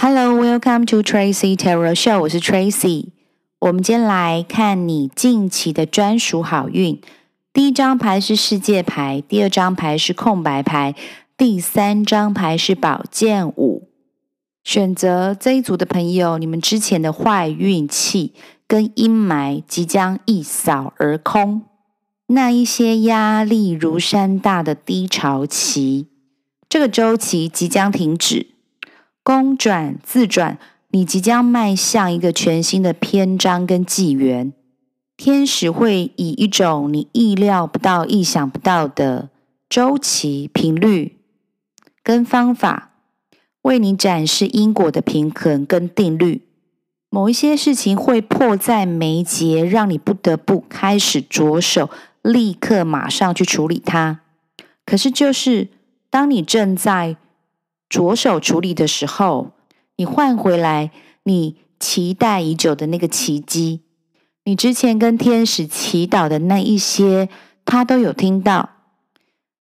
Hello, welcome to Tracy Tarot Show，我是 Tracy。我们今天来看你近期的专属好运。第一张牌是世界牌，第二张牌是空白牌，第三张牌是宝剑五。选择这一组的朋友，你们之前的坏运气跟阴霾即将一扫而空，那一些压力如山大的低潮期，这个周期即将停止。公转自转，你即将迈向一个全新的篇章跟纪元。天使会以一种你意料不到、意想不到的周期、频率跟方法，为你展示因果的平衡跟定律。某一些事情会迫在眉睫，让你不得不开始着手，立刻马上去处理它。可是，就是当你正在着手处理的时候，你换回来你期待已久的那个奇迹，你之前跟天使祈祷的那一些，他都有听到。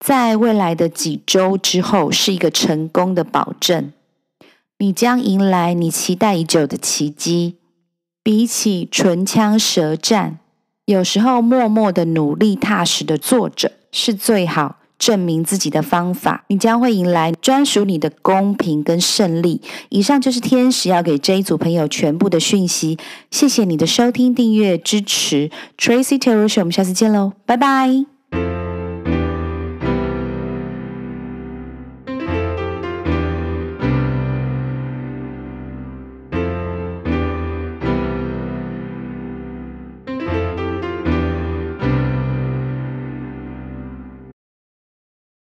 在未来的几周之后，是一个成功的保证，你将迎来你期待已久的奇迹。比起唇枪舌战，有时候默默的努力、踏实的做着，是最好。证明自己的方法，你将会迎来专属你的公平跟胜利。以上就是天使要给这一组朋友全部的讯息。谢谢你的收听、订阅、支持，Tracy Taylor 我们下次见喽，拜拜。